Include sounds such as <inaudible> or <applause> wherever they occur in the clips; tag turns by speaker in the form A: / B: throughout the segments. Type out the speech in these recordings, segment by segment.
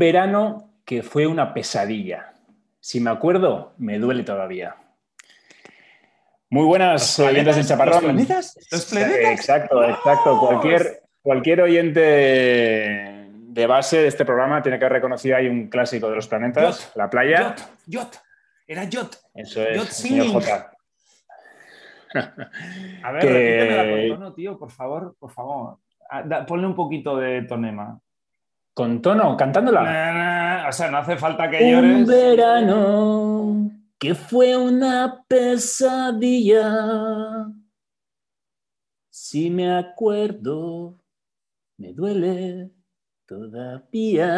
A: verano que fue una pesadilla. Si me acuerdo, me duele todavía. Muy buenas oyentes del Chaparrón. ¿Los
B: planetas? ¿Los planetas?
A: Exacto, exacto. Cualquier, cualquier oyente de base de este programa tiene que haber reconocido ahí un clásico de los planetas, la playa.
B: Yot, Yot. Era Yot.
A: Eso es,
B: Yot
A: señor. J.
B: A ver,
A: Que-
B: repítemela con tono, tío, por favor, por favor. Ah, ponle un poquito de tonema.
A: Con tono, cantándola.
B: O sea, no hace falta que
A: Un
B: llores.
A: verano que fue una pesadilla. Si me acuerdo, me duele todavía.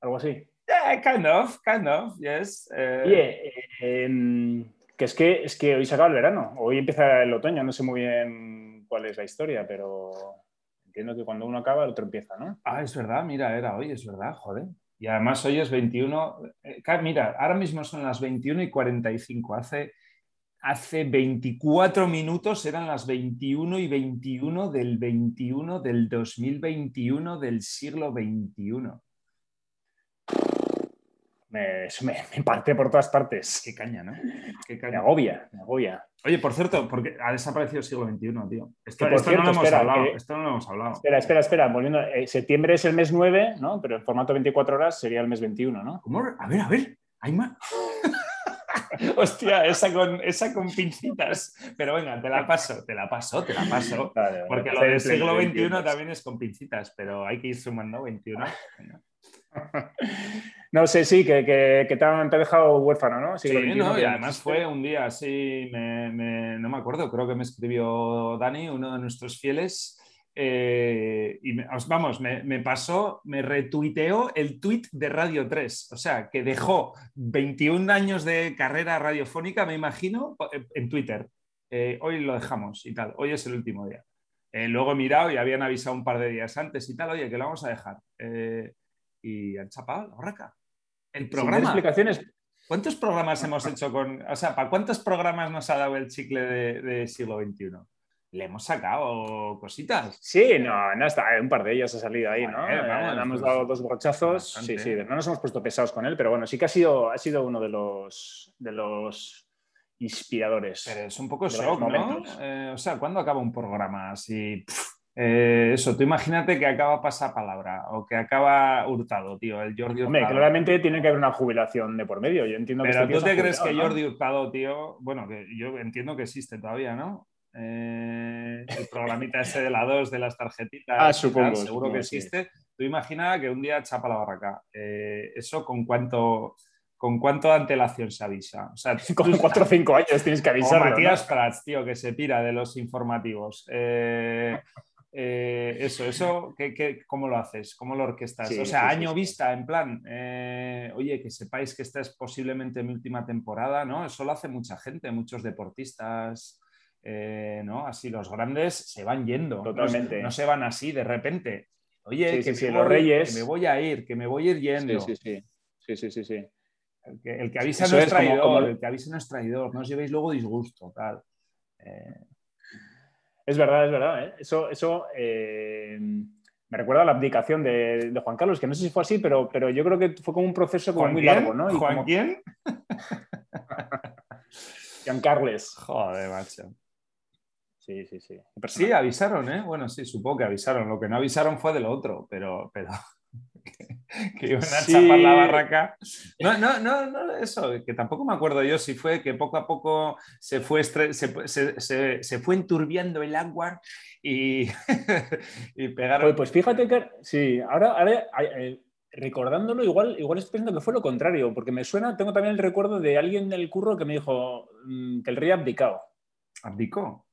A: Algo así.
B: Yeah, kind of, kind of, yes. Eh,
A: Oye, eh, em, que es que es que hoy se acaba el verano, hoy empieza el otoño, no sé muy bien cuál es la historia, pero entiendo que cuando uno acaba, el otro empieza, ¿no?
B: Ah, es verdad, mira, era hoy, es verdad, joder. Y además hoy es 21. eh, mira, ahora mismo son las 21 y 45. Hace, hace 24 minutos eran las 21 y 21 del 21 del 2021 del siglo 21.
A: Me, eso me, me parte por todas partes.
B: Qué caña, ¿no? Qué
A: Me
B: caña.
A: agobia, me agobia.
B: Oye, por cierto, porque ha desaparecido el siglo XXI, tío. Esto, no lo hemos
A: espera,
B: hablado.
A: que-
B: Esto no lo hemos hablado.
A: Espera, espera, espera, volviendo. eh, septiembre es el mes 9, ¿no? Pero en formato 24 horas sería el mes 21, ¿no?
B: ¿Cómo? A ver, a ver. Hay más. <laughs> Hostia, esa con, esa con pincitas. Pero venga, te la paso, te la paso, te la paso.
A: Vale.
B: Porque lo del siglo XXI también es con pincitas, pero hay que ir sumando 21. Venga. <laughs> <laughs>
A: No sé, sí, que, que, que te, han- te dejado huérfano, ¿no?
B: Sí, no, y además fue un día así, me- me- no me acuerdo, creo que me escribió Dani, uno de nuestros fieles, eh, y me- vamos, me, me pasó, me retuiteó el tuit de Radio 3, o sea, que dejó 21 años de carrera radiofónica, me imagino, en Twitter. Eh, hoy lo dejamos y tal, hoy es el último día. Eh, luego he mirado y habían avisado un par de días antes y tal, oye, que lo vamos a dejar. Eh, y han chapado la barraca. El programa.
A: explicaciones.
B: ¿Cuántos programas hemos hecho con.? O sea, ¿para cuántos programas nos ha dado el chicle de, de siglo XXI? Le hemos sacado cositas.
A: Sí, no, no está. Un par de ellas ha salido ahí, ¿no?
B: Vamos,
A: Eh, le hemos
B: pues,
A: dado dos brochazos.
B: bastante.
A: Sí, sí, no nos hemos puesto pesados con él, pero bueno, sí que ha sido, ha sido uno de los, de los inspiradores.
B: Pero es un poco shock, ¿no? Eh, o sea, ¿cuándo acaba un programa así? Pff, eh, eso, tú imagínate que acaba pasapalabra o que acaba Hurtado, tío, el Jordi
A: Hombre,
B: Hurtado.
A: claramente tiene que haber una jubilación de por medio. Yo entiendo que
B: Pero
A: este
B: tú te crees que. Jordi Hurtado, tío, bueno, que yo entiendo que existe todavía, ¿no? Eh, el programita ese de la 2 de las tarjetitas.
A: Ah,
B: tal,
A: supongo,
B: seguro
A: supongo,
B: que
A: sí.
B: existe. Tú imagina que un día chapa la barraca. Eh, eso con cuánto, con cuánto antelación se avisa. O sea, <laughs>
A: Con
B: tú-
A: 4 o 5 años tienes que. ¿no?
B: Matías Prats, tío, que se pira de los informativos. Eh, eh, eso, eso, ¿qué, qué- cómo lo haces? ¿Cómo lo orquestas?
A: Sí,
B: o sea,
A: sí,
B: año
A: sí.
B: vista, en plan, eh, oye, que sepáis que esta es posiblemente mi última temporada, ¿no? Eso lo hace mucha gente, muchos deportistas, eh, ¿no? Así los grandes se van yendo.
A: Totalmente.
B: No, se van así de repente. Oye, que, me
A: sí,
B: voy,
A: los reyes.
B: que me voy a ir, que me voy a ir yendo.
A: Sí, sí, sí. Sí, sí, sí, sí.
B: El que, el que avisa no
A: es como-
B: traidor,
A: como-
B: el que avisa no es traidor, no os llevéis luego disgusto, tal. Eh,
A: Es verdad, es verdad. ¿eh? Eso, eso eh, me recuerda a la abdicación de, de Juan Carlos, que no sé si fue así, pero, pero yo creo que fue como un proceso como
B: ¿Juan
A: muy
B: quién?
A: largo, ¿no? Y
B: ¿Juan
A: como-
B: quién? <laughs>
A: Juan Carles.
B: Joder, macho.
A: Sí, sí, sí.
B: Sí, avisaron, ¿eh? Bueno, sí, supongo que avisaron. Lo que no avisaron fue de lo otro, pero, pero <laughs> que, iban a
A: Sí.
B: chapar la barraca. No, no, no, no, eso, que tampoco me acuerdo yo si fue que poco a poco se fue, estre- se, se- se- se fue enturbiando el agua y, <laughs> y pegaron.
A: Joder, pues fíjate que, sí, ahora, ahora, eh, recordándolo, igual, igual estoy pensando que fue lo contrario, porque me suena, tengo también el recuerdo de alguien del curro que me dijo mm, que el rey ha abdicado.
B: ¿Abdicó?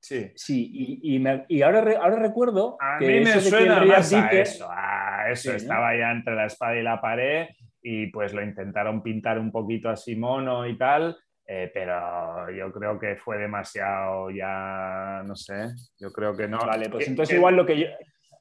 B: Sí.
A: Sí, y, y me- y ahora, ahora recuerdo
B: A
A: que
B: mí me suena más a eso, a eso.
A: Sí, ¿no?
B: Estaba ya entre la espada y la pared y pues lo intentaron pintar un poquito así mono y tal, eh, pero yo creo que fue demasiado ya, no sé, yo creo que no.
A: Vale, pues entonces
B: que-
A: igual lo que yo,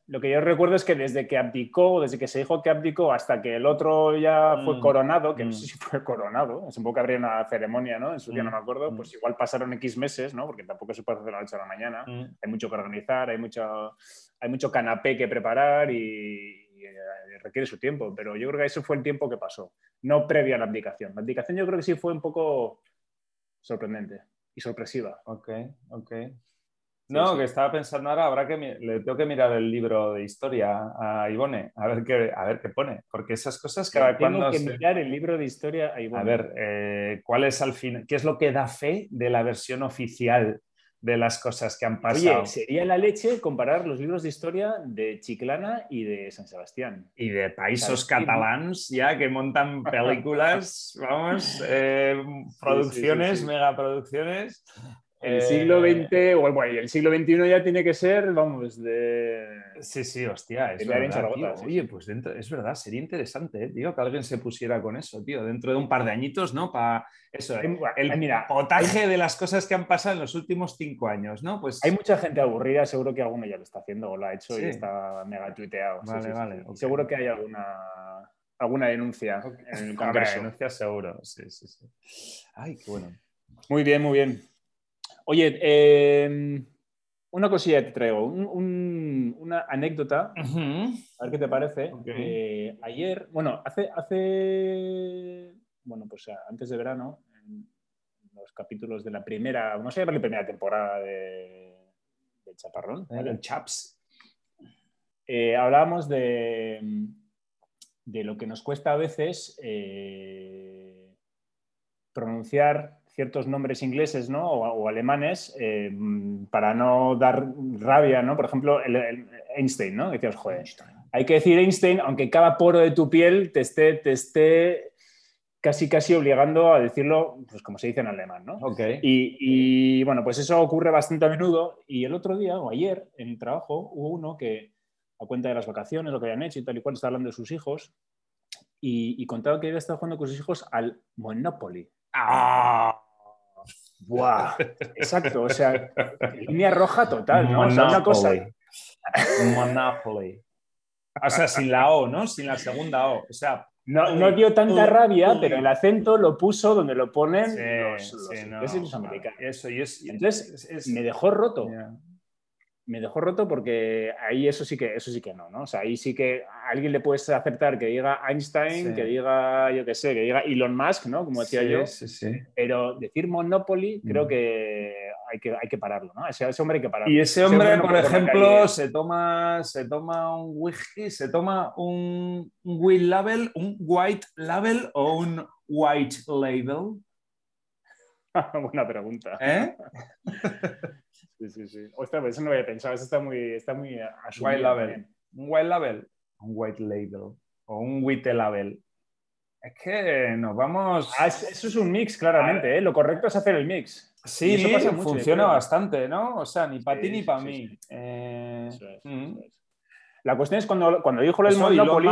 A: lo que yo recuerdo es que desde que abdicó, desde que se dijo que abdicó hasta que el otro ya fue
B: Mm,
A: coronado, que no
B: mm.
A: sé si fue coronado, supongo que habría una ceremonia, ¿no? En su día
B: Mm,
A: no me acuerdo,
B: mm.
A: pues igual pasaron X meses, ¿no? Porque tampoco se puede hacer de la noche a la mañana.
B: Mm.
A: Hay mucho que organizar, hay mucho, hay mucho canapé que preparar y, eh, requiere su tiempo, pero yo creo que ese fue el tiempo que pasó, no previo a la abdicación. La abdicación yo creo que sí fue un poco sorprendente y sorpresiva.
B: Ok, ok. No, que estaba pensando ahora, habrá que le tengo que mirar el libro de historia a Ivone, a ver qué, a ver qué pone, porque esas cosas cada
A: cuando... Tengo que mirar el libro de historia a Ivone.
B: A ver, eh, ¿cuál es al fin, qué es lo que da fe de la versión oficial de las cosas que han pasado.
A: Oye, sería la leche comparar los libros de historia de Chiclana y de San Sebastián.
B: Y de países catalans ya que montan <laughs> películas, vamos, eh, producciones, megaproducciones.
A: El siglo XX, eh, o bueno, el siglo XXI ya tiene que ser, vamos, de.
B: Sí, sí, hostia. Es verdad, Oye, pues dentro, es verdad, sería interesante, ¿eh, tío, que alguien se pusiera con eso, tío, dentro de un par de añitos, ¿no? Para eso, el mira, potaje de las cosas que han pasado en los últimos cinco años, ¿no? Pues.
A: Hay mucha gente aburrida, seguro que alguno ya lo está haciendo o lo ha hecho y está mega tuiteado.
B: Vale, vale.
A: Seguro que hay alguna alguna denuncia en el Congreso.
B: denuncia seguro, sí, sí, sí. Ay, qué bueno.
A: Muy bien, muy bien. Oye, em, una cosilla te traigo, una anécdota, a ver qué te parece. Eh, ayer, bueno, hace, hace, bueno, pues antes de verano, en los capítulos de la primera, no sé, la primera temporada de, Chaparrón,
B: el Chaps,
A: eh, hablábamos de, de lo que nos cuesta a veces eh, pronunciar ciertos nombres ingleses ¿no? o, alemanes eh, para no dar rabia, ¿no? Por ejemplo, el, Einstein, ¿no? Decías, joder, hay que decir Einstein, aunque cada poro de tu piel te esté, te esté casi casi obligando a decirlo, pues como se dice en alemán, ¿no?
B: Okay.
A: Y, bueno, pues eso ocurre bastante a menudo. Y el otro día, o ayer, en el trabajo, hubo uno que, a cuenta de las vacaciones, lo que habían hecho y tal y cual, estaba hablando de sus hijos, y, contaba que había estado jugando con sus hijos al Monopoly.
B: ¡Ah!
A: ¡Buah! Exacto, o sea, línea roja total, ¿no? O sea, una cosa.
B: Monopoly. O sea, sin la O, ¿no? Sin la segunda O. O sea,
A: no, no dio tanta rabia, pero el acento lo puso donde lo ponen
B: los, los, americanos. Eso, y es,
A: Entonces, me dejó roto me dejó roto porque ahí eso sí que eso sí que no, ¿no? O sea, ahí sí que a alguien le puedes aceptar que diga Einstein, que diga, yo qué sé, que diga Elon Musk, ¿no? Como decía yo. Pero decir Monopoly creo mm. que hay que, hay que pararlo, ¿no? Ese, hombre hay que pararlo.
B: Y ese hombre, por ejemplo, se toma, se toma un whisky, se toma un, un white label, un white label o un white label. <laughs>
A: Buena pregunta.
B: ¿Eh? <laughs>
A: Sí, sí, sí. Ostras, eso no lo había pensado. Eso está muy, está muy
B: White label. Un white label. Un white label. O un white label. Es que nos vamos.
A: Ah, eso es un mix, claramente. ¿eh? Lo correcto es hacer el mix.
B: Sí, eso pasa funciona bastante, ¿no? O sea, ni para ti ni para mí. Eh... Mm.
A: La cuestión es cuando, cuando dijo el Monopoly...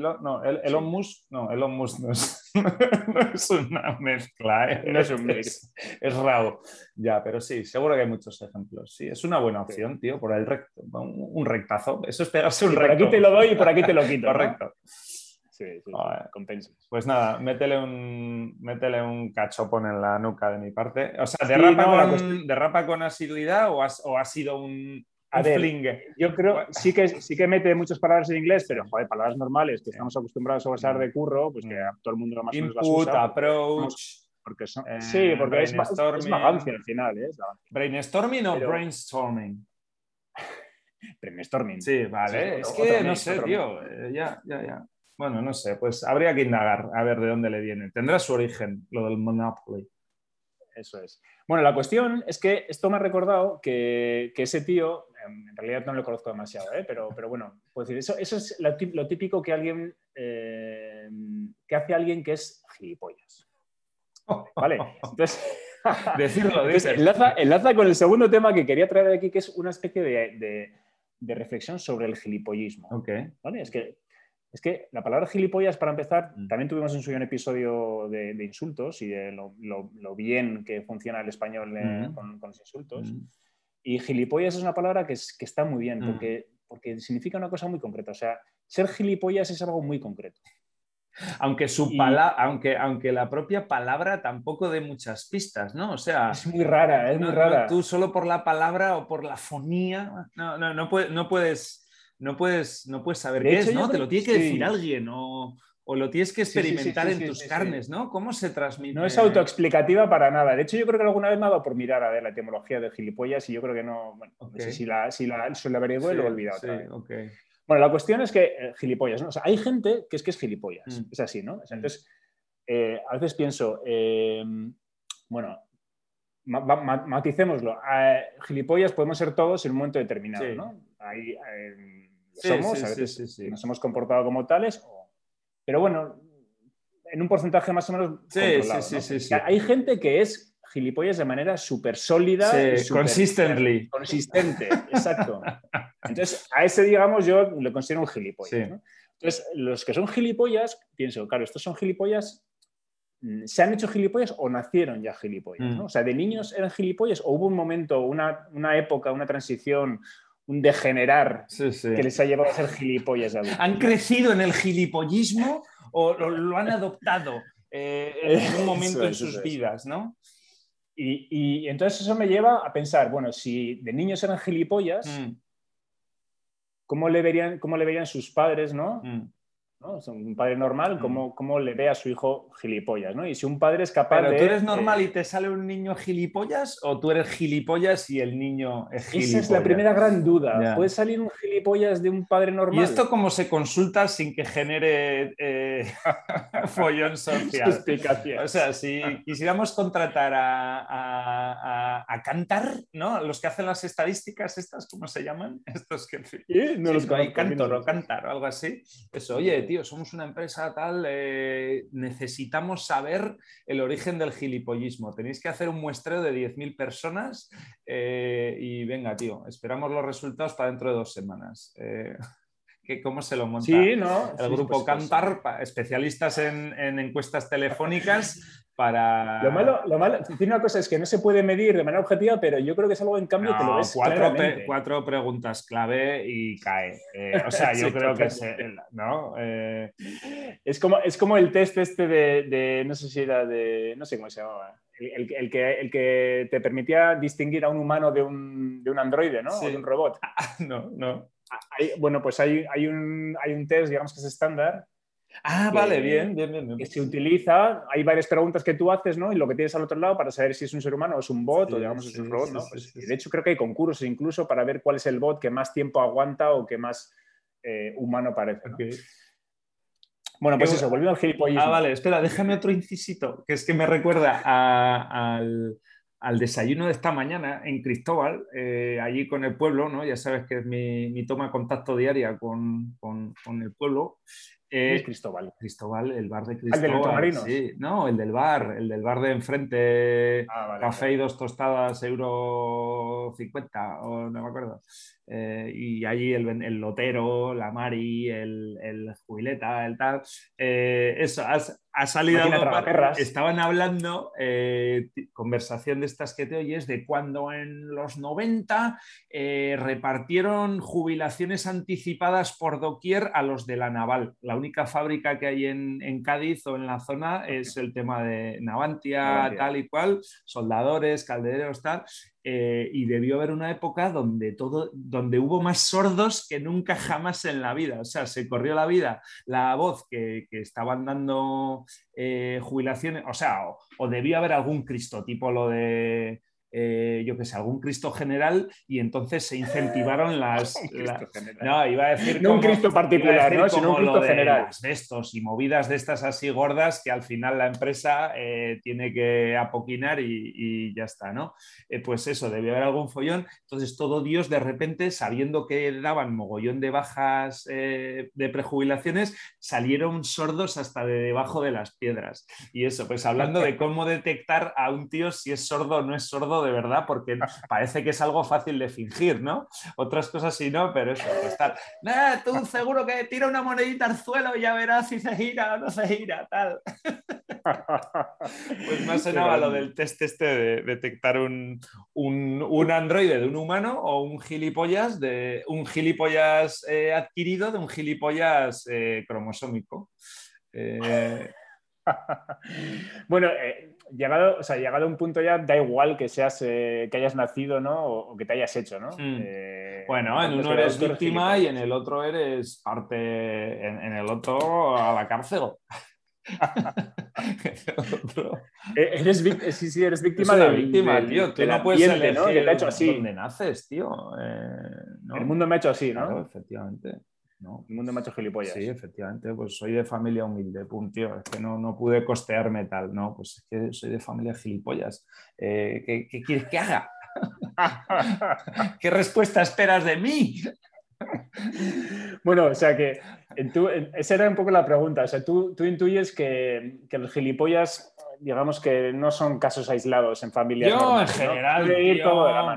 B: no, el, Elon Musk, no, Elon Musk no es, <laughs> no es una mezcla, ¿eh?
A: no es un mix.
B: Es, raro. Ya, pero sí, seguro que hay muchos ejemplos. Sí, es una buena opción, tío, por el recto. Un, rectazo. Eso es pegarse un recto.
A: Por aquí te lo doy y por aquí te lo quito.
B: Correcto.
A: Sí, sí, compensa.
B: Pues nada, métele un, métele un cachopón en la nuca de mi parte. O sea, ¿derrapa, con, ¿derrapa con asiduidad o, o ha sido un,
A: a ver, yo creo, sí que, sí que mete muchas palabras en inglés, pero joder, palabras normales que estamos acostumbrados a usar de curro, pues que a todo el mundo lo más o menos las usa.
B: approach.
A: Porque son, eh, sí, porque es, es, vagancia al final. ¿eh?
B: ¿Brainstorming o brainstorming? <laughs>
A: brainstorming.
B: Sí, vale. es que no sé, tío. Eh, ya, ya, ya. Bueno, no sé, pues habría que indagar a ver de dónde le viene. Tendrá su origen, lo del Monopoly.
A: Eso es. Bueno, la cuestión es que esto me ha recordado que, que ese tío en realidad no lo conozco demasiado, ¿eh? pero, pero bueno, puedo decir, eso, eso es lo, típico que alguien em, que hace alguien que es gilipollas. ¿Vale? Entonces, <laughs>
B: Decirlo,
A: enlaza, enlaza, con el segundo tema que quería traer aquí, que es una especie de, de, reflexión sobre el gilipollismo.
B: Okay.
A: ¿Vale? Es que es que la palabra gilipollas, para empezar, mm. también tuvimos en su un episodio de, insultos y de lo, lo, bien que funciona el español eh, mm. con, con, los insultos. Mm. Y gilipollas es una palabra que, es, que está muy bien, mm. porque, porque significa una cosa muy concreta. O sea, ser gilipollas es algo muy concreto.
B: Aunque, su aunque, aunque la propia palabra tampoco dé muchas pistas, ¿no? O sea.
A: Es muy rara, es muy rara.
B: tú solo por la palabra o por la fonía. No, no, no, puedes, no puedes no puedes, no puedes saber qué es, ¿no? Te lo tiene que decir alguien o, lo tienes que experimentar en tus carnes, ¿no? ¿Cómo se transmite?
A: No es autoexplicativa para nada. De hecho, yo creo que alguna vez me ha dado por mirar a ver la etimología de gilipollas y yo creo que no, bueno, no sé si la, si la, si la averigué lo he olvidado Bueno, la cuestión es que eh, gilipollas, ¿no? O sea, hay gente que es que es gilipollas, mm. es así, ¿no? Mm. entonces, eh, a veces pienso, eh, bueno, maticémoslo, gilipollas podemos ser todos en un momento determinado, ¿no? Ahí, somos, a veces nos hemos comportado como tales, pero bueno, en un porcentaje más o menos controlado. Hay gente que es gilipollas de manera súper sólida.
B: consistently.
A: Consistente, <laughs> exacto. Entonces, a ese, digamos, yo le considero un gilipollas. Entonces, los que son gilipollas, pienso, claro, estos son gilipollas, mm, ¿se han hecho gilipollas o nacieron ya gilipollas? Mm. O sea, ¿de niños eran gilipollas o hubo un momento, una, una época, una transición, un degenerar que les ha llevado a ser gilipollas
B: ¿Han crecido en el gilipollismo o lo, han adoptado eh, en algún momento en sus vidas, ¿no?
A: Y, entonces eso me lleva a pensar, bueno, si de niños eran gilipollas, mm. ¿cómo, le verían, ¿cómo le verían sus padres, no? Mm. Un padre normal, mm. ¿cómo, le ve a su hijo gilipollas? ¿no? Y si un padre es capaz
B: ¿Pero
A: de.
B: tú eres normal y te sale un niño gilipollas o tú eres gilipollas y el niño es gilipollas?
A: Esa es la primera gran duda. ¿Puede salir un gilipollas de un padre normal?
B: ¿Y esto cómo se consulta sin que genere eh, <laughs> follón social? O sea, si quisiéramos contratar a, a, Cantar, ¿no? Los que hacen las estadísticas, estas, ¿cómo se llaman? <laughs> Estos que.
A: No los
B: hay Cantor o Cantar o algo así. Eso, oye, somos una empresa tal, eh, necesitamos saber el origen del gilipollismo. Tenéis que hacer un muestreo de 10.000 personas eh, y venga, tío, esperamos los resultados para dentro de dos semanas. Eh, <laughs> ¿Cómo se lo monta
A: el
B: grupo Cantar, especialistas en, en encuestas telefónicas? Para...
A: Lo malo, lo malo, tiene una cosa, es que no se puede medir de manera objetiva, pero yo creo que es algo en cambio que lo ves
B: cuatro, cuatro preguntas clave y cae. Eh, o sea, <laughs> yo creo que es, ¿no? Eh,
A: es, como, es como el test este de, no sé si era de, no sé cómo se llamaba, el, el, que, el que te permitía distinguir a un humano de un, de un androide, ¿no? O de un robot. <laughs>
B: no, no.
A: bueno, pues hay, hay, un, hay un test, digamos que es estándar,
B: Ah, vale, bien, bien, bien,
A: Que se utiliza, hay varias preguntas que tú haces, ¿no? Y lo que tienes al otro lado para saber si es un ser humano o es un bot o digamos es un robot, ¿no? Pues, de hecho, creo que hay concursos incluso para ver cuál es el bot que más tiempo aguanta o que más eh, humano parece. Bueno, pues eso, volviendo al gilipollismo.
B: Ah, vale, espera, déjame otro incisito, que es que me recuerda al, desayuno de esta mañana en Cristóbal, eh, allí con el pueblo, ¿no? Ya sabes que es mi, toma de contacto diaria con, con, con el pueblo.
A: Eh, Cristóbal.
B: Cristóbal, el bar de Cristóbal.
A: ¿El del
B: Sí, no, el del bar, el del bar de enfrente, ah, café y dos tostadas, euro 50, o no me acuerdo. Eh, y allí el, el, lotero, la Mari, el, el jubileta, el tal. Eh, eso, ha salido estaban hablando, eh, conversación de estas que te oyes, de cuando en los 90 repartieron jubilaciones anticipadas por doquier a los de la naval. La única fábrica que hay en, en Cádiz o en la zona es el tema de Navantia, tal y cual, soldadores, caldereros, tal. Eh, y debió haber una época donde, todo, donde hubo más sordos que nunca jamás en la vida. O sea, se corrió la vida la voz que, estaban dando eh, jubilaciones, o sea, o, o, debió haber algún Cristo, tipo lo de eh, yo que sé, algún Cristo general y entonces se incentivaron <laughs> las...
A: no, iba a decir... No un Cristo particular, ¿no? sino un Cristo general.
B: de estos y movidas de estas así gordas que al final la empresa eh, tiene que apoquinar y, ya está, ¿no? Eh, pues eso, debe haber algún follón. Entonces todo Dios de repente, sabiendo que daban mogollón de bajas de prejubilaciones, salieron sordos hasta de debajo de las piedras. Y eso, pues hablando de cómo detectar a un tío si es sordo o no es sordo de verdad, porque <laughs> parece que es algo fácil de fingir, ¿no? Otras cosas sí no, pero eso, pues tal. tú seguro que tira una monedita al suelo y ya verás si se gira o no se gira, tal. <laughs> pues más sonaba lo del test este de detectar un, un, androide de un humano o un gilipollas de un gilipollas eh, adquirido de un gilipollas eh, cromosómico. Eh, <laughs>
A: bueno, llegado, o sea, llegado a un punto ya, da igual que seas, eh, que hayas nacido, ¿no? O, que te hayas hecho, ¿no?
B: Mm. Eh, bueno, en uno eres víctima y en el otro eres parte, en, el otro a la cárcel. <laughs>
A: Eh, eres, sí, sí, eres víctima de
B: víctima, tío. Tú no puedes elegir ¿no? que te ha hecho así. dónde naces, tío.
A: El mundo me ha hecho así, ¿no?
B: Claro, efectivamente.
A: El mundo ha hecho gilipollas.
B: Sí, efectivamente, pues soy de familia humilde, pum, tío, es que no, no pude costearme tal, no, pues es que soy de familia gilipollas. Eh, ¿qué, quieres que haga? <laughs> ¿Qué respuesta esperas de mí? <laughs>
A: bueno, o sea que esa era un poco la pregunta. O sea, tú, tú intuyes que, que, los gilipollas digamos que no son casos aislados en familias.
B: Yo, en general,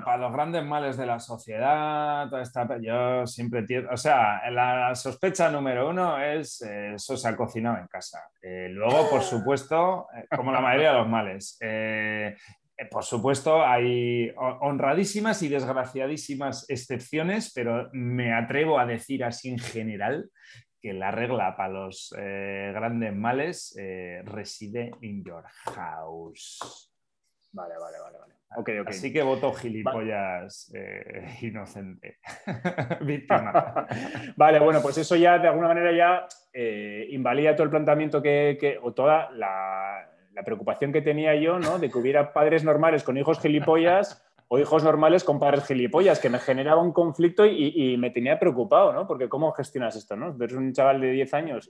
B: para los grandes males de la sociedad, toda esta, yo siempre, o sea, la sospecha número uno es eh, eso se ha cocinado en casa. Eh, luego, por supuesto, eh, como la mayoría de los males, por supuesto, hay honradísimas y desgraciadísimas excepciones, pero me atrevo a decir así en general que la regla para los eh, grandes males eh, reside in your house.
A: Vale, vale, vale. vale.
B: Así que voto gilipollas eh, <laughs> inocente. <laughs> Víctima. <laughs>
A: vale, bueno, pues eso ya de alguna manera ya invalida todo el planteamiento que, o toda la, la, preocupación que tenía yo, ¿no? De que hubiera padres normales con hijos gilipollas o hijos normales con padres gilipollas, que me generaba un conflicto y, me tenía preocupado, ¿no? Porque ¿cómo gestionas esto, no? Ves un chaval de 10 años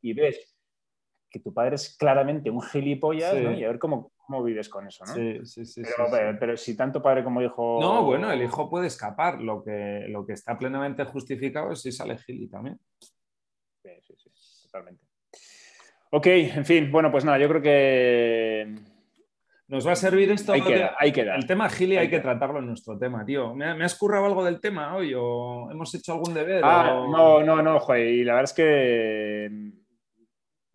A: y, ves que tu padre es claramente un gilipollas, ¿no? Y a ver cómo, cómo vives con eso, ¿no?
B: Sí, sí, sí.
A: Pero, si tanto padre como hijo...
B: No, bueno, el hijo puede escapar. Lo que, lo que está plenamente justificado es si sale gili también.
A: Sí, sí, sí, totalmente. Ok, en fin, bueno, pues nada, yo creo que
B: nos va a servir esto.
A: Ahí queda.
B: El tema Gili hay que tratarlo en nuestro tema, tío. ¿Me, has currado algo del tema hoy o hemos hecho algún deber?
A: Ah, no, no, no, joder. Y la verdad es que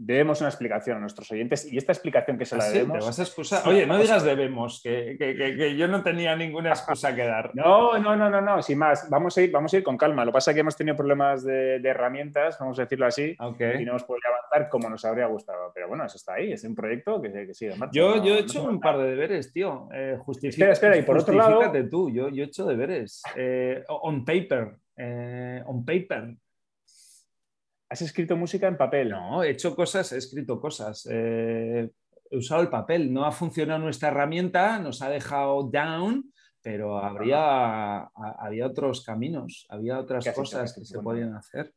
A: debemos una explicación a nuestros oyentes y esta explicación que se la ¿Ah, debemos.
B: ¿Te vas a excusar? Oye, no digas debemos, que, yo no tenía ninguna excusa que dar. <laughs>
A: No, no, no, no, no, sin más. Vamos a ir, vamos a ir con calma. Lo que pasa es que hemos tenido problemas de, herramientas, vamos a decirlo así, y no hemos podido avanzar como nos habría gustado. Pero bueno, eso está ahí, es un proyecto que, sigue marcha.
B: Yo, yo he hecho un par de deberes, tío. Eh,
A: espera, espera, y por otro lado.
B: tú, yo, yo he hecho deberes. Eh, on paper. Eh, on paper.
A: ¿Has escrito música en papel?
B: No, he hecho cosas, he escrito cosas. Eh, he usado el papel. No ha funcionado nuestra herramienta, nos ha dejado down, pero habría, había otros caminos, había otras cosas que se podían hacer.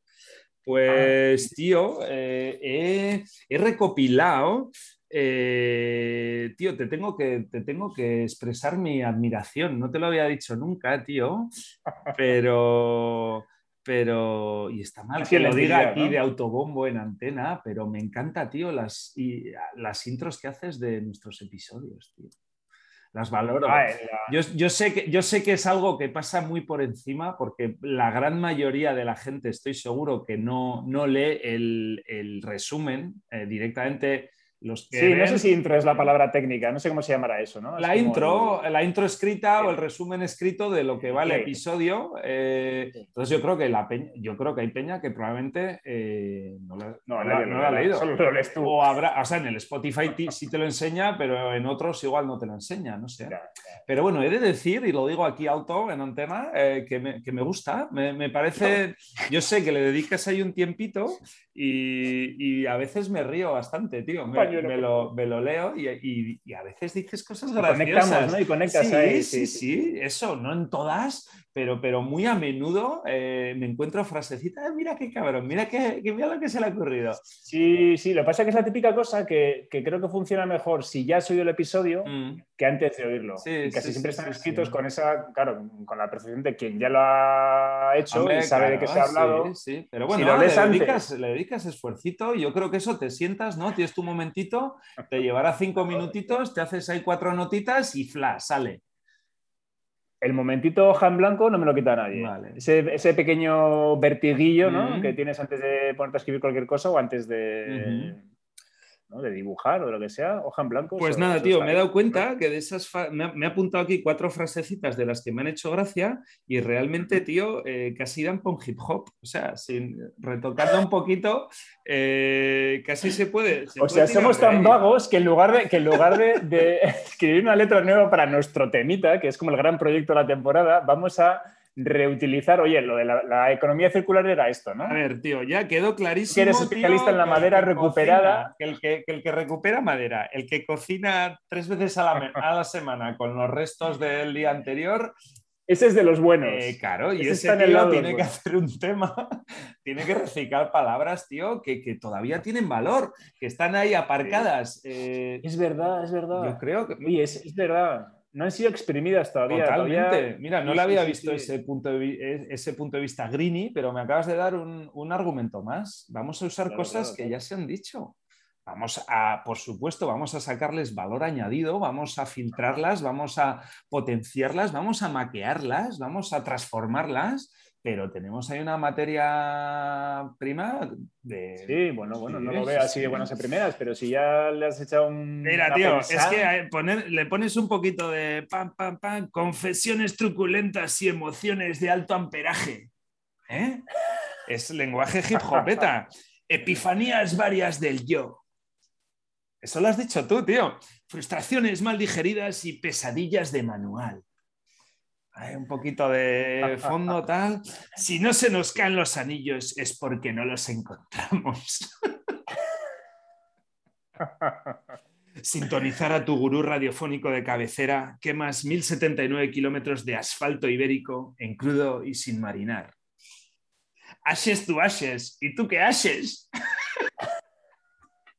B: Pues, ah. tío, eh, he, recopilado. Eh, tío, te tengo, que, te tengo que expresar mi admiración. No te lo había dicho nunca, tío, <laughs> pero pero, y está mal que lo diga aquí de autobombo en antena, pero me encanta, tío, las, y, las intros que haces de nuestros episodios, tío. Las valoro. Ah, yo, yo, sé que, yo sé que es algo que pasa muy por encima, porque la gran mayoría de la gente, estoy seguro que no, no lee el, el resumen eh, directamente
A: sí, no sé si intro es la palabra técnica, no sé cómo se llamará eso, ¿no?
B: La intro, la intro escrita o el resumen escrito de lo que va el episodio. Eh, entonces yo creo que la yo creo que hay peña que probablemente eh, no, la, ha leído.
A: Solo lo lees tú.
B: O habrá, o sea, en el Spotify sí te lo enseña, pero en otros igual no te lo enseña, no sé. Pero bueno, he de decir, y lo digo aquí alto en antena, eh, que, me, que, me, gusta. Me, me, parece, yo sé que le dedicas ahí un tiempito y, y a veces me río bastante, tío. Me, me, lo, me lo, leo y, y, a veces dices cosas graciosas.
A: ¿no? Y conectas
B: sí,
A: ahí.
B: Sí, sí, sí, eso, no en todas, pero, pero muy a menudo eh, me encuentro frasecitas, mira qué cabrón, mira, qué, mira lo que se le ha ocurrido.
A: Sí, sí, lo que pasa es que es la típica cosa que, que creo que funciona mejor si ya has oído el episodio mm. que antes de oírlo. y casi siempre están escritos con esa, claro, con la percepción de quien ya lo ha hecho y sabe de qué se ha hablado.
B: Sí, Pero bueno, le, dedicas, le dedicas esfuercito y yo creo que eso te sientas, ¿no? Tienes tu momentito, te llevará cinco minutitos, te haces ahí cuatro notitas y flash, sale.
A: El momentito hoja en blanco no me lo quita nadie. Ese, pequeño vertiguillo que tienes antes de ponerte a escribir cualquier cosa o antes de... de dibujar o de lo que sea, hoja en blanco.
B: Pues nada, tío, me he dado cuenta que de esas. Me, me, he apuntado aquí cuatro frasecitas de las que me han hecho gracia y realmente, <laughs> tío, eh, casi dan por hip hop. O sea, sin retocando un poquito, eh, casi se puede.
A: o sea, somos tan vagos que en lugar, de, que en lugar de, de <laughs> escribir una letra nueva para nuestro temita, que es como el gran proyecto de la temporada, vamos a reutilizar, oye, lo de la, economía circular era esto, ¿no?
B: A ver, tío, ya quedó clarísimo.
A: Que eres especialista en la madera recuperada.
B: el, que, el que recupera madera, el que cocina tres veces a la, a la <laughs> semana con los restos del día anterior.
A: Ese es de los buenos.
B: Eh, claro, y ese, tío tiene que hacer un tema, <laughs> tiene que reciclar palabras, tío, que, que, todavía tienen valor, que están ahí aparcadas.
A: Eh, es verdad, es verdad.
B: Yo creo que.
A: Oye, es, es verdad no han sido exprimidas todavía.
B: Totalmente. Mira, no le había visto Ese, punto de, ese punto de vista greeny, pero me acabas de dar un, argumento más. Vamos a usar cosas que ya se han dicho. Vamos a, por supuesto, vamos a sacarles valor añadido, vamos a filtrarlas, vamos a potenciarlas, vamos a maquearlas, vamos a transformarlas pero tenemos ahí una materia prima de...
A: Sí, bueno, bueno, no lo veo así de buenas a primeras, pero si ya le has echado un...
B: Mira, tío, es que eh, le pones un poquito de pam, pam, pam, confesiones truculentas y emociones de alto amperaje. ¿eh? Es lenguaje hip hopeta. <laughs> Epifanías varias del yo. Eso lo has dicho tú, tío. Frustraciones mal digeridas y pesadillas de manual. Hay un poquito de fondo tal. Si no se nos caen los anillos es porque no los encontramos. <laughs> Sintonizar a tu gurú radiofónico de cabecera, quemas 1079 kilómetros de asfalto ibérico en crudo y sin marinar. Ashes tu ashes. ¿Y tú qué ashes?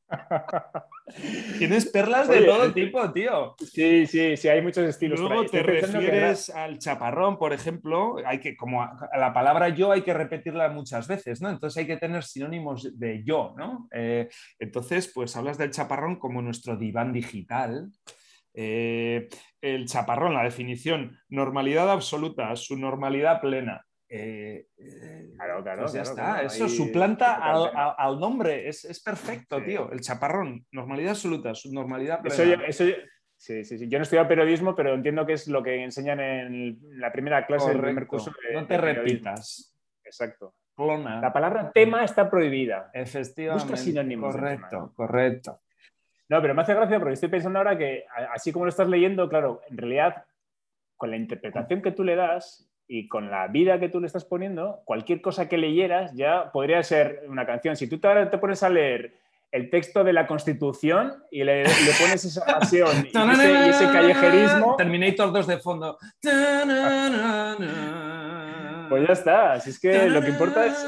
B: <laughs> <laughs> Tienes perlas de todo tipo, tío.
A: Sí, sí, sí, hay muchos estilos.
B: Luego te refieres al chaparrón, por ejemplo, hay que, como a, la palabra yo hay que repetirla muchas veces, ¿no? Entonces hay que tener sinónimos de yo, ¿no? Eh, entonces, pues hablas del chaparrón como nuestro diván digital. Eh, el chaparrón, la definición, normalidad absoluta, su normalidad plena. Eh,
A: eh, claro, claro.
B: Pues ya está, eso suplanta al, nombre, es, perfecto, tío. El chaparrón, normalidad absoluta, subnormalidad
A: plena. Eso, sí, sí, sí. Yo no estudiado periodismo, pero entiendo que es lo que enseñan en la primera clase del primer curso.
B: no te repitas.
A: Exacto. La palabra tema está prohibida.
B: Efectivamente.
A: Busca sinónimos.
B: Correcto, correcto.
A: No, pero me hace gracia porque estoy pensando ahora que, así como lo estás leyendo, claro, en realidad, con la interpretación que tú le das, y con la vida que tú le estás poniendo, cualquier cosa que leyeras ya podría ser una canción. Si tú te, te pones a leer el texto de la Constitución y le, pones esa <laughs> pasión y, ese, callejerismo...
B: Terminator 2 de fondo.
A: Pues ya está. Así es que lo que importa es...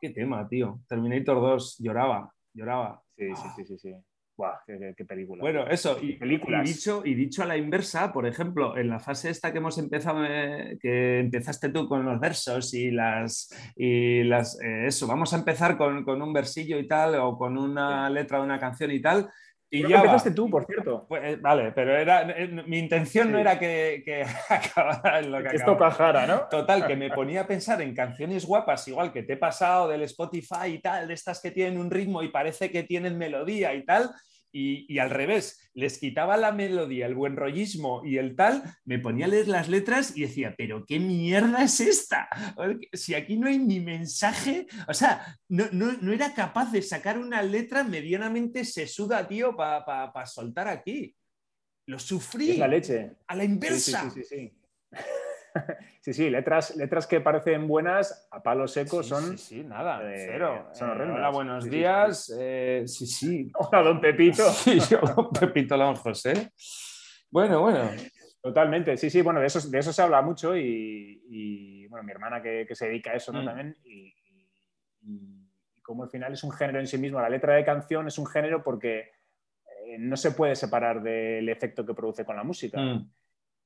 B: qué tema, tío. Terminator 2 lloraba, lloraba.
A: Sí, sí, sí, sí. sí qué, película.
B: Bueno, eso, y, dicho, y dicho a la inversa, por ejemplo, en la fase esta que hemos empezado, eh, que empezaste tú con los versos y las, y las eh, eso, vamos a empezar con, un versillo y tal, o con una letra de una canción y tal, y
A: ya empezaste tú, por cierto.
B: Pues, eh, vale, pero era, mi intención no era que, que <laughs> acabara en lo que,
A: esto cajara, ¿no?
B: Total, que me <laughs> ponía a pensar en canciones guapas, igual que te he pasado del Spotify y tal, de estas que tienen un ritmo y parece que tienen melodía y tal, y, al revés, les quitaba la melodía, el buen rollismo y el tal, me ponía a leer las letras y decía, pero qué mierda es esta. Si aquí no hay ni mensaje, o sea, no, era capaz de sacar una letra medianamente sesuda, tío, para soltar aquí. Lo sufrí.
A: Es la leche.
B: A la inversa.
A: sí, sí. sí sí, sí, <laughs> letras, letras que parecen buenas a palo seco son.
B: Sí, sí, nada, eh, cero. Son eh, hola, buenos días. Eh, sí, sí. <laughs>
A: Hola, don Pepito. <laughs>
B: Sí, don Pepito, don José. Bueno, bueno.
A: Totalmente, sí, sí, bueno, de eso, de eso se habla mucho y, bueno, mi hermana que, se dedica a eso ¿no? Mm. también y, como al final es un género en sí mismo, la letra de canción es un género porque no se puede separar del efecto que produce con la música. Mm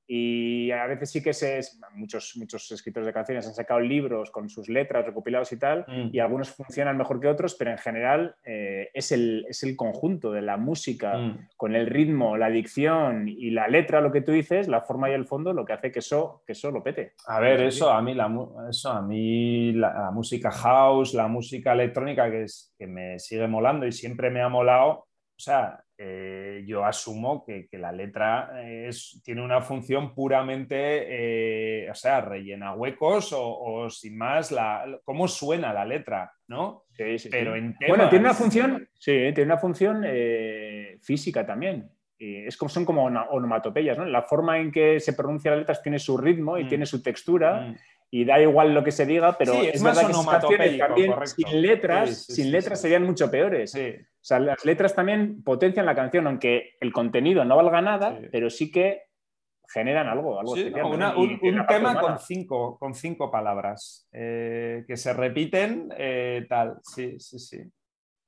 A: y a veces sí que se, muchos, muchos escritores de canciones han sacado libros con sus letras recopilados y tal,
B: Mm.
A: y algunos funcionan mejor que otros, pero en general eh, es, el, es el conjunto de la música
B: Mm.
A: con el ritmo, la dicción y la letra, lo que tú dices, la forma y el fondo, lo que hace que eso, que eso lo pete.
B: A ver, eso a mí, la, eso a mí la, la música house, la música electrónica que, es, que me sigue molando y siempre me ha molado, o sea, eh, yo asumo que, que la letra eh, es, tiene una función puramente, eh, o sea, rellena huecos o, o sin más, la, cómo suena la letra, ¿no?
A: Sí, sí,
B: Pero
A: sí.
B: en
A: Bueno, tiene una función, sí, tiene una función eh, física también. Es como, son como onomatopeyas, ¿no? La forma en que se pronuncia las letras tiene su ritmo y
B: Mm.
A: tiene su textura.
B: Mm.
A: Y da igual lo que se diga, pero
B: Sí,
A: es,
B: es más
A: verdad que canciones también
B: correcto.
A: sin letras,
B: Sí, sí,
A: sin letras serían mucho peores. O sea, las letras también potencian la canción, aunque el contenido no valga nada, pero sí que generan algo, algo especial.
B: un, tema
A: humana.
B: con cinco, con cinco palabras eh, que se repiten, eh, tal, sí, sí, sí.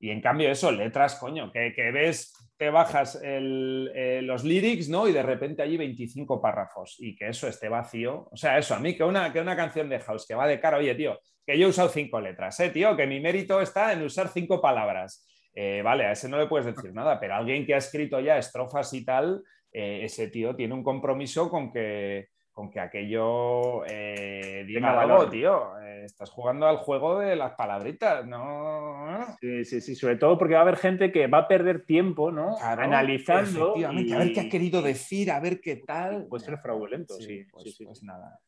B: Y en cambio eso, letras, coño, que, que ves, te bajas eh, los lyrics, ¿no? Y de repente allí 25 párrafos y que eso esté vacío. O sea, eso, a mí que una, que una canción de house que va de cara, oye, tío, que yo he usado cinco letras, ¿eh, tío? Que mi mérito está en usar cinco palabras. Eh, vale, a ese no le puedes decir nada, pero alguien que ha escrito ya estrofas y tal, eh, ese tío tiene un compromiso con que, con que aquello eh, diga algo,
A: valor.
B: tío. Eh, estás jugando al juego de las palabritas, ¿no?
A: Sí, sí, sí, sobre todo porque va a haber gente que va a perder tiempo, ¿no?
B: Claro,
A: Analizando. y-
B: a ver qué ha querido decir, a ver qué tal.
A: Puede ser fraudulento, sí.
B: pues,
A: sí, sí,
B: pues nada.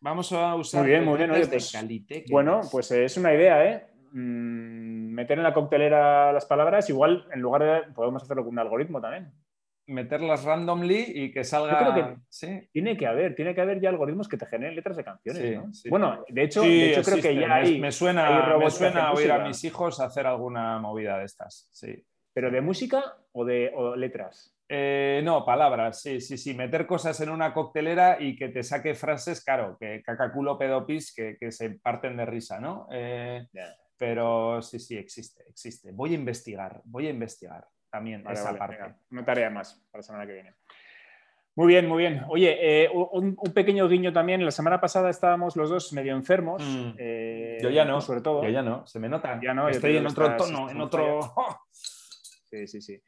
B: Vamos a usar
A: Muy bien, muy bien, oye, pues, Bueno,
B: es-
A: pues eh, es una idea, ¿eh? Mm, meter en la coctelera las palabras, igual en lugar de. Podemos hacerlo con un algoritmo también.
B: Meterlas randomly y que salga.
A: Yo creo que-
B: Sí.
A: Tiene que haber, tiene que haber ya algoritmos que te generen letras de canciones,
B: Sí,
A: ¿no?
B: sí.
A: Bueno, de hecho,
B: Sí,
A: de hecho creo que ya
B: Me-
A: hay.
B: me,
A: hay
B: suena, me suena oír a mis hijos hacer alguna movida de estas. Sí.
A: Pero de música o de o letras.
B: Eh, no, palabras, sí, sí, sí. Meter cosas en una coctelera y que te saque frases, claro, que cacaculo pedopis que, que se parten de risa, ¿no? Eh, pero sí, sí, existe, existe. Voy a investigar, voy a investigar también
A: Vale,
B: esa
A: vale,
B: parte.
A: venga, una tarea más para la semana que viene. Muy bien, muy bien. Oye, eh, un, un pequeño guiño también. La semana pasada estábamos los dos medio enfermos.
B: Mm.
A: eh,
B: Yo ya no,
A: Sobre todo.
B: yo ya no, se me nota.
A: Ya no,
B: Estoy en otro
A: estás-
B: tono, en otro...
A: Sí, sí, sí.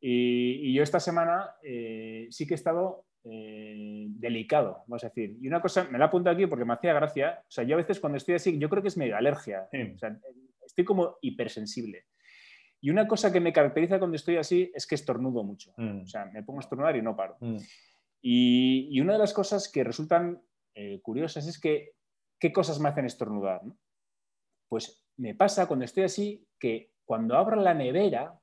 A: Y, y yo esta semana eh, sí que he estado delicado, vamos a decir. Y una cosa, me la apunto aquí porque me hacía gracia. O sea, yo a veces cuando estoy así, yo creo que es medio alergia.
B: Sí.
A: O sea, estoy como hipersensible. Y una cosa que me caracteriza cuando estoy así es que estornudo mucho.
B: Mm,
A: O sea, me pongo a estornudar y no paro.
B: mm.
A: Y, y una de las cosas que resultan eh, curiosas es que, ¿qué cosas me hacen estornudar? no? Pues me pasa cuando estoy así que cuando abro la nevera,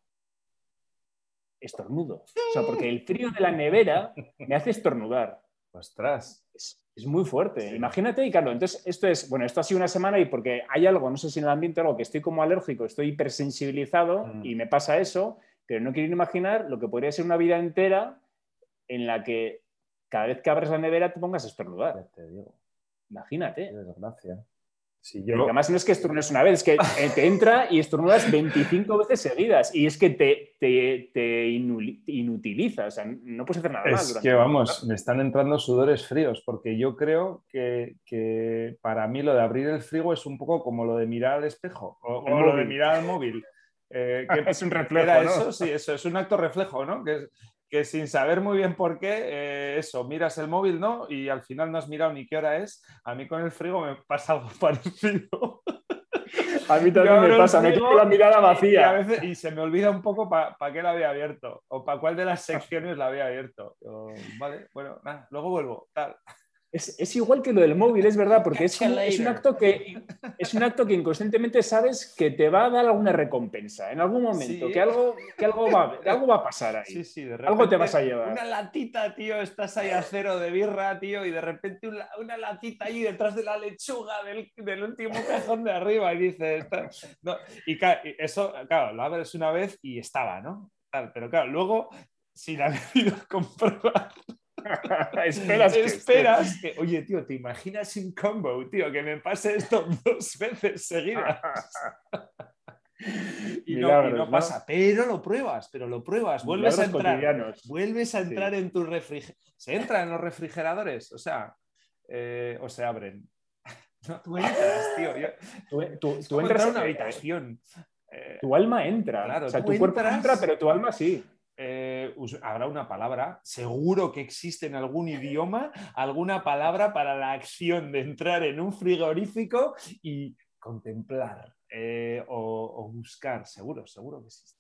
A: estornudo. O sea, porque el frío de la nevera me hace estornudar.
B: Ostras.
A: Es, es muy fuerte.
B: Sí.
A: Imagínate, y claro, entonces esto es, bueno, esto ha sido una semana y porque hay algo, no sé si en el ambiente algo que estoy como alérgico, estoy hipersensibilizado
B: Mm.
A: y me pasa eso, pero no quiero imaginar lo que podría ser una vida entera en la que cada vez que abres la nevera te pongas a estornudar.
B: Te digo,
A: Imagínate.
B: qué desgracia.
A: Porque
B: yo,
A: además no es que estornudes una vez, es que eh, te entra y estornudas 25 veces seguidas y es que te, te, inutiliza, o sea, no puedes hacer nada más.
B: Es que vamos, me están entrando sudores fríos, porque yo creo que, que para mí lo de abrir el frigo es un poco como lo de mirar al espejo o, lo de mirar al móvil. Eh, <laughs> que
A: Es un reflejo,
B: era
A: ¿no?
B: eso, sí, eso es un acto reflejo, ¿no? Que, es- que sin saber muy bien por qué, eh, eso, miras el móvil, ¿no? Y al final no has mirado ni qué hora es. A mí con el frigo me pasa algo <laughs> parecido.
A: A mí también me pasa, me quedo la mirada
B: Y, a
A: vacía.
B: veces, y se me olvida un poco para qué la había abierto o para cuál de las secciones la había abierto. Yo, vale, bueno, nada, luego vuelvo. Tal.
A: Es, es igual que lo del móvil, es verdad, porque es, un- es un acto que, es un acto que inconscientemente sabes que te va a dar alguna recompensa en algún momento,
B: Sí.
A: que, algo, que algo, va, que algo va a pasar ahí.
B: Sí, sí, de
A: Algo te
B: repente,
A: vas a llevar.
B: Una latita, tío, estás ahí a cero de birra, tío, y de repente una, una latita ahí detrás de la lechuga del, del último cajón de arriba y dices. no, y, eso, claro, lo abres una vez y estaba, ¿no? Pero claro, luego, sin haber ido a comprobar. <laughs>
A: Esperas que
B: esperas que, oye, tío, ¿te imaginas un combo, tío, que me pase esto <laughs> dos veces seguidas? <laughs> y, no, pasa. Pero lo pruebas, pero lo pruebas. Vuelves a entrar. Vuelves a entrar en tu refrigerador. Se entra en los refrigeradores, o sea, eh, o se abren. No, tú entras, tío.
A: tú, entras en una habitación. Eh, tu alma entra. Claro, o sea, tu cuerpo entra, pero tu alma sí.
B: Eh, habrá una palabra, seguro que existe en algún idioma, alguna palabra para la acción de entrar en un frigorífico y contemplar eh, o, buscar, seguro, seguro que existe.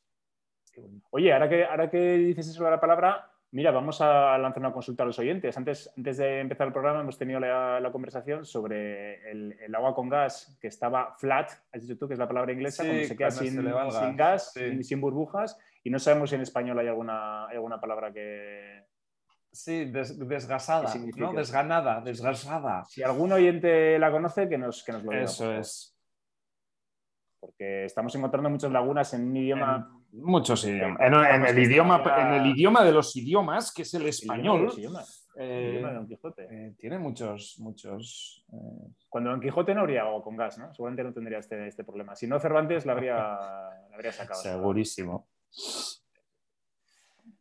A: Oye, ahora que, ahora que dices eso de la palabra, mira, vamos a lanzar una consulta a los oyentes. Antes, antes de empezar el programa hemos tenido la, conversación sobre el, agua con gas que estaba flat, has dicho tú que es la palabra inglesa, cuando se queda sin, gas, sin, burbujas, y no sabemos si en español hay alguna, alguna palabra que,
B: Sí, desgasada, ¿no? Desganada, desgasada.
A: Si algún oyente la conoce, que nos, que nos lo diga.
B: Eso es
A: porque estamos encontrando muchas lagunas en un idioma.
B: muchos idiomas. En, el idioma, en el idioma de los idiomas, que es el español. Eh, eh, tiene muchos, muchos.
A: Eh, Cuando Don Quijote no habría agua con gas, ¿no? Seguramente no tendría este, este problema. Si no, Cervantes la habría, la habría sacado.
B: Segurísimo.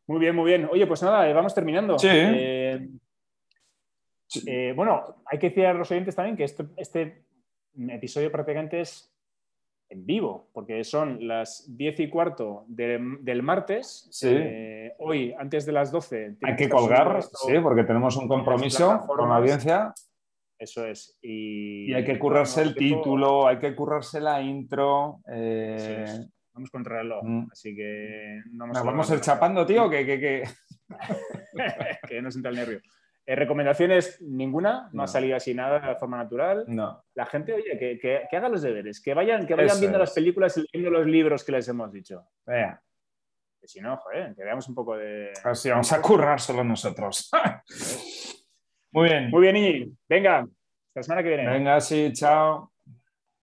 A: Muy bien, muy bien. Oye, pues nada, vamos terminando.
B: Sí.
A: bueno, hay que decir a los oyentes también que este, este episodio prácticamente es en vivo, porque son las 10 y cuarto del martes. Eh, hoy, antes de las 12.
B: Hay que colgar, sí, porque tenemos un compromiso con la audiencia.
A: Eso es.
B: Y, hay que currarse el título, hay que currarse la intro. Eh,
A: vamos contra el reloj, mm. así que...
B: Nos vamos a ir chapando, tío, que... que, que...
A: que no sienta el nervio. Eh, recomendaciones ninguna, no, ha salido así nada de forma natural.
B: No.
A: La gente, oye, que, haga los deberes, que vayan, que vayan viendo las películas y leyendo los libros que les hemos dicho.
B: Vea.
A: Que si no, joder, que veamos un poco de.
B: Así, vamos a currar solo nosotros. <laughs> Muy bien.
A: Muy bien, Iñi. Venga, hasta la semana que viene.
B: Venga, sí, chao.